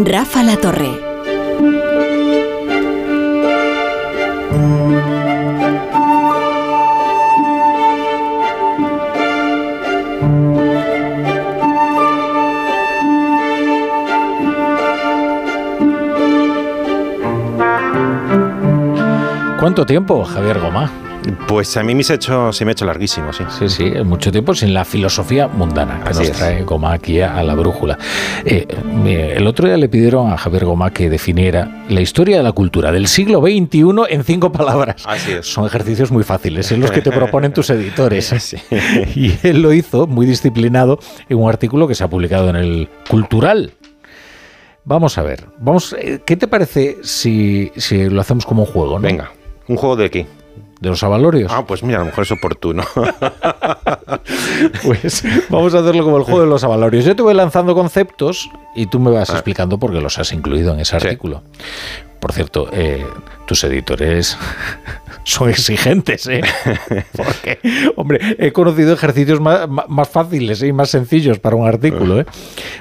Rafa La Torre. ¿Cuánto tiempo, Javier Goma? Pues a mí me, ha hecho, se me ha hecho larguísimo, sí. Sí, sí, mucho tiempo sin la filosofía mundana que nos trae Goma aquí a la brújula. Eh, el otro día le pidieron a Javier Goma que definiera la historia de la cultura del siglo XXI en cinco palabras. Así es. Son ejercicios muy fáciles, en los que te proponen tus editores. Y él lo hizo muy disciplinado en un artículo que se ha publicado en el Cultural. Vamos a ver, vamos, eh, ¿qué te parece si, si lo hacemos como un juego? Venga, ¿un juego de qué? De los avalorios. Ah, pues mira, a lo mejor es oportuno. pues vamos a hacerlo como el juego de los avalorios. Yo te voy lanzando conceptos y tú me vas ah. explicando por qué los has incluido en ese artículo. Por cierto, eh, tus editores son exigentes, ¿eh? Porque, hombre, he conocido ejercicios más, fáciles y más sencillos para un artículo, ¿eh?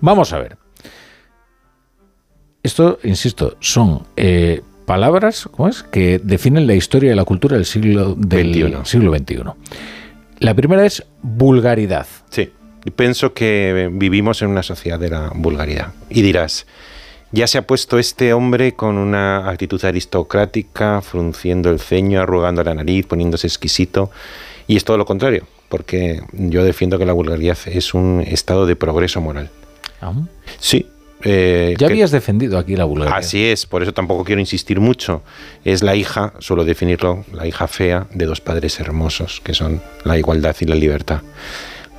Vamos a ver. Esto, insisto, son eh, palabras ¿cómo es? que definen la historia y la cultura del siglo, del siglo XXI. La primera es vulgaridad. Sí, pienso que vivimos en una sociedad de la vulgaridad. Y dirás, ya se ha puesto este hombre con una actitud aristocrática, frunciendo el ceño, arrugando la nariz, poniéndose exquisito. Y es todo lo contrario, porque yo defiendo que la vulgaridad es un estado de progreso moral. ¿Ah? Sí, eh, ya habías defendido aquí la vulgaridad. Así es, por eso tampoco quiero insistir mucho. Es la hija, suelo definirlo, la hija fea de dos padres hermosos, que son la igualdad y la libertad.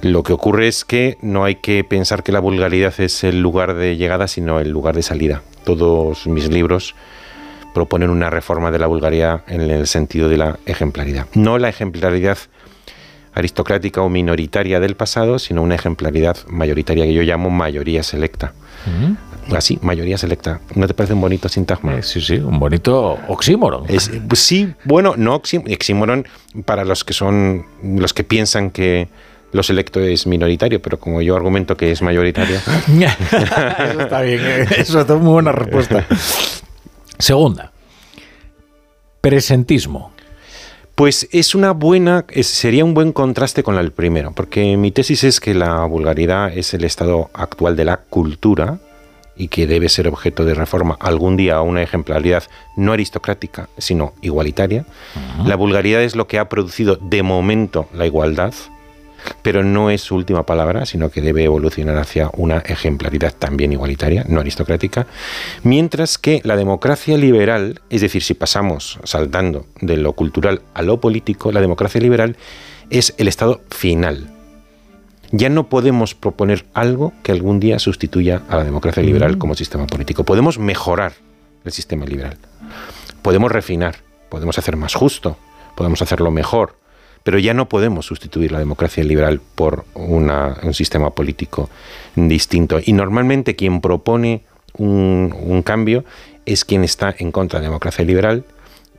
Lo que ocurre es que no hay que pensar que la vulgaridad es el lugar de llegada, sino el lugar de salida. Todos mis libros proponen una reforma de la vulgaridad en el sentido de la ejemplaridad. No la ejemplaridad aristocrática o minoritaria del pasado, sino una ejemplaridad mayoritaria que yo llamo mayoría selecta. Así, mayoría selecta. ¿No te parece un bonito sintagma? Eh, sí, sí, un bonito oxímoron. Es, pues sí, bueno, no oxímoron para los que son, los que piensan que lo selecto es minoritario, pero como yo argumento que es mayoritario. eso está bien, eh. eso es muy buena respuesta. Segunda, presentismo. Pues es una buena, sería un buen contraste con el primero, porque mi tesis es que la vulgaridad es el estado actual de la cultura y que debe ser objeto de reforma. Algún día a una ejemplaridad no aristocrática, sino igualitaria. La vulgaridad es lo que ha producido de momento la igualdad, pero no es su última palabra, sino que debe evolucionar hacia una ejemplaridad también igualitaria, no aristocrática, mientras que la democracia liberal, es decir, si pasamos saltando de lo cultural a lo político, la democracia liberal es el estado final. Ya no podemos proponer algo que algún día sustituya a la democracia liberal mm. como sistema político. Podemos mejorar el sistema liberal. Podemos refinar, podemos hacer más justo, podemos hacerlo mejor, pero ya no podemos sustituir la democracia liberal por un sistema político distinto. Y normalmente quien propone un, cambio es quien está en contra de la democracia liberal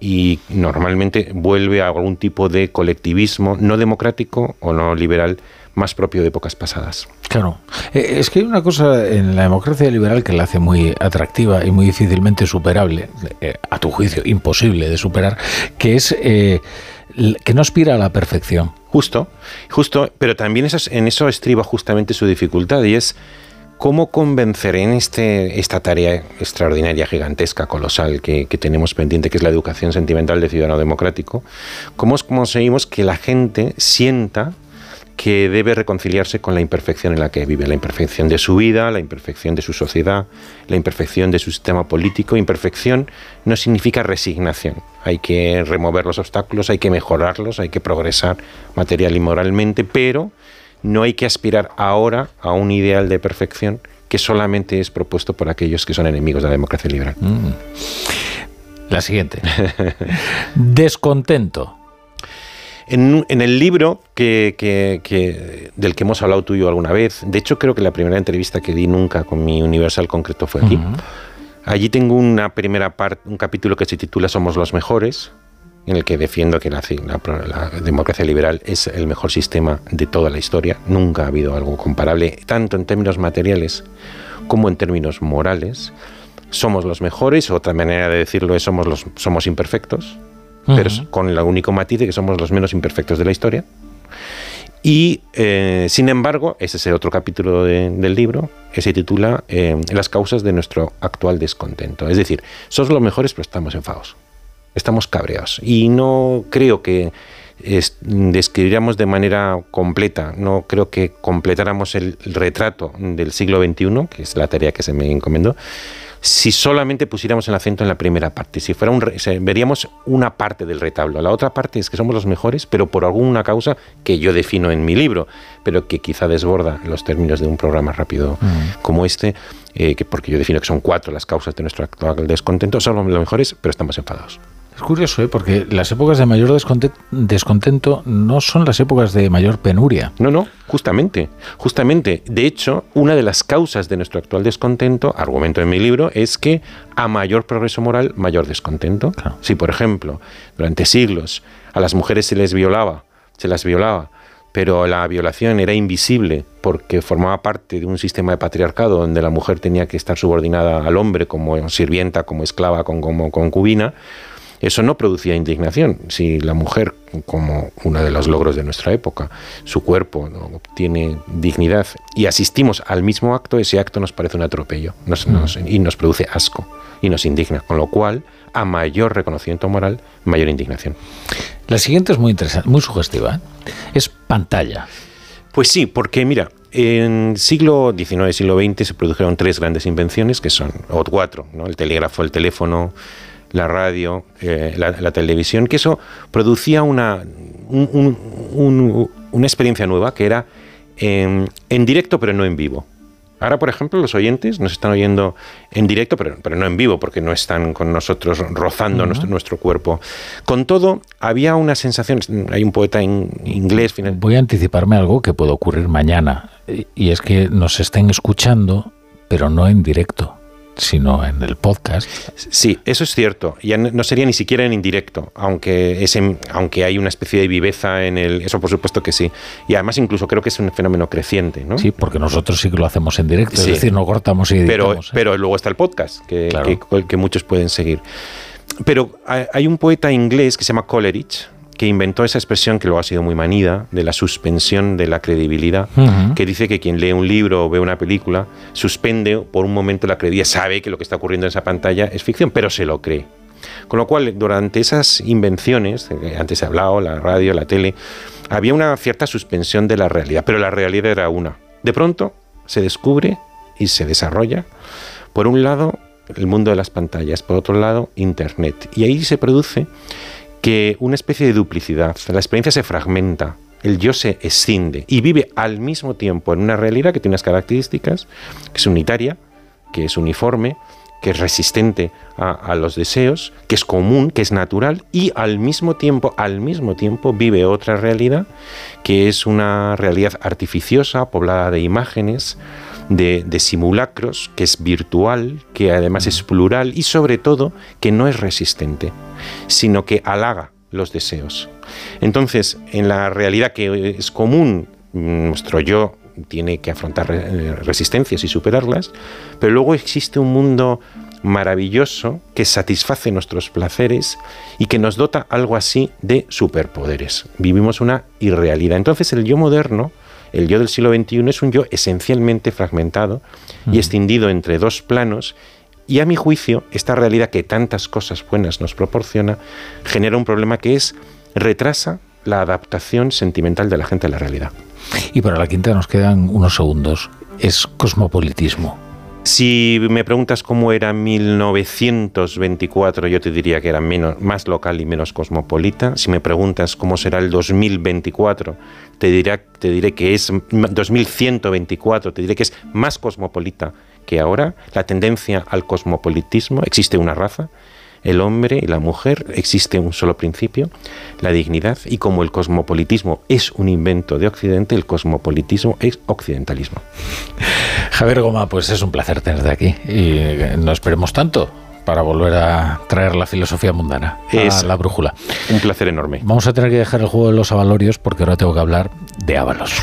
y normalmente vuelve a algún tipo de colectivismo no democrático o no liberal más propio de épocas pasadas. Claro. Eh, es que hay una cosa en la democracia liberal que la hace muy atractiva y muy difícilmente superable, eh, a tu juicio imposible de superar, que es eh, que no aspira a la perfección. Justo, justo, pero también en eso estriba justamente su dificultad y es cómo convencer en este, esta tarea extraordinaria, gigantesca, colosal que, que tenemos pendiente, que es la educación sentimental de ciudadano democrático, cómo conseguimos que la gente sienta que debe reconciliarse con la imperfección en la que vive, la imperfección de su vida, la imperfección de su sociedad, la imperfección de su sistema político. Imperfección no significa resignación. Hay que remover los obstáculos, hay que mejorarlos, hay que progresar material y moralmente, pero no hay que aspirar ahora a un ideal de perfección que solamente es propuesto por aquellos que son enemigos de la democracia liberal. Mm. La siguiente. Descontento. En, el libro que, del que hemos hablado tú y yo alguna vez, de hecho creo que la primera entrevista que di nunca con mi Universal concreto fue aquí. Allí tengo una primera parte, un capítulo que se titula Somos los mejores, en el que defiendo que la, democracia liberal es el mejor sistema de toda la historia. Nunca ha habido algo comparable, tanto en términos materiales como en términos morales. Somos los mejores, otra manera de decirlo es somos, los, somos imperfectos, pero con el único matiz de que somos los menos imperfectos de la historia. Y, eh, sin embargo, ese es el otro capítulo del libro, que se titula eh, Las causas de nuestro actual descontento. Es decir, somos los mejores, pero estamos enfados. Estamos cabreados. Y no creo que describiríamos de manera completa, no creo que completáramos el retrato del siglo XXI, que es la tarea que se me encomendó, si solamente pusiéramos el acento en la primera parte. Si fuera un, veríamos una parte del retablo. La otra parte es que somos los mejores, pero por alguna causa que yo defino en mi libro, pero que quizá desborda los términos de un programa rápido mm. como este, eh, que porque yo defino que son cuatro las causas de nuestro actual descontento. Somos los mejores, pero estamos enfadados. Es curioso, ¿eh? porque las épocas de mayor descontento no son las épocas de mayor penuria. No, no, justamente, justamente. De hecho, una de las causas de nuestro actual descontento, argumento en mi libro, es que a mayor progreso moral, mayor descontento. Si, por ejemplo, durante siglos a las mujeres se les violaba, se las violaba, pero la violación era invisible porque formaba parte de un sistema de patriarcado donde la mujer tenía que estar subordinada al hombre como sirvienta, como esclava, como concubina, eso no producía indignación. Si la mujer, como uno de los logros de nuestra época, su cuerpo ¿no? obtiene dignidad y asistimos al mismo acto, ese acto nos parece un atropello mm. y nos produce asco y nos indigna. Con lo cual, a mayor reconocimiento moral, mayor indignación. La siguiente es muy interesante, muy sugestiva. ¿eh? Es pantalla. Pues sí, porque mira, en siglo XIX, siglo XX se produjeron tres grandes invenciones que son, o cuatro, ¿no? el telégrafo, el teléfono, la radio, eh, la, televisión, que eso producía una, una experiencia nueva que era en, directo pero no en vivo. Ahora, por ejemplo, los oyentes nos están oyendo en directo, pero, pero no en vivo, porque no están con nosotros rozando nuestro, nuestro, cuerpo. Con todo, había una sensación, hay un poeta en inglés... Voy a anticiparme algo que puede ocurrir mañana, y es que nos estén escuchando, pero no en directo sino en el podcast. Sí, eso es cierto. Ya no sería ni siquiera en indirecto, aunque, es aunque hay una especie de viveza en el... Eso por supuesto que sí. Y además incluso creo que es un fenómeno creciente, ¿no? Sí, porque nosotros sí que lo hacemos en directo, es decir, no cortamos y Pero, ¿eh? pero luego está el podcast, que, que muchos pueden seguir. Pero hay un poeta inglés que se llama Coleridge, que inventó esa expresión que luego ha sido muy manida, de la suspensión de la credibilidad, que dice que quien lee un libro o ve una película suspende por un momento la credibilidad, sabe que lo que está ocurriendo en esa pantalla es ficción, pero se lo cree. Con lo cual, durante esas invenciones, antes he hablado, la radio, la tele, había una cierta suspensión de la realidad, pero la realidad era una. De pronto se descubre y se desarrolla, por un lado, el mundo de las pantallas, por otro lado, Internet. Y ahí se produce que una especie de duplicidad, la experiencia se fragmenta, el yo se escinde y vive al mismo tiempo en una realidad que tiene unas características, que es unitaria, que es uniforme, que es resistente a, los deseos, que es común, que es natural y al mismo tiempo, al mismo tiempo vive otra realidad que es una realidad artificiosa, poblada de imágenes, de, simulacros, que es virtual, que además es plural y sobre todo que no es resistente, sino que halaga los deseos. Entonces, en la realidad que es común, nuestro yo tiene que afrontar resistencias y superarlas, pero luego existe un mundo maravilloso que satisface nuestros placeres y que nos dota algo así de superpoderes. Vivimos una irrealidad. Entonces el yo moderno el yo del siglo XXI es un yo esencialmente fragmentado y escindido entre dos planos y a mi juicio, esta realidad que tantas cosas buenas nos proporciona genera un problema que es retrasa la adaptación sentimental de la gente a la realidad. Y para la quinta nos quedan unos segundos. Es cosmopolitismo. Si me preguntas cómo era 1924, yo te diría que era más local y menos cosmopolita. Si me preguntas cómo será el 2024, te, dirá, te diré que es 2124, te diré que es más cosmopolita que ahora. La tendencia al cosmopolitismo, existe una raza, el hombre y la mujer, existe un solo principio, la dignidad, y como el cosmopolitismo es un invento de Occidente, el cosmopolitismo es occidentalismo. Javier Goma, pues es un placer tenerte aquí y no esperemos tanto para volver a traer la filosofía mundana a la brújula. Un placer enorme. Vamos a tener que dejar el juego de los avalorios porque ahora tengo que hablar de Ábalos.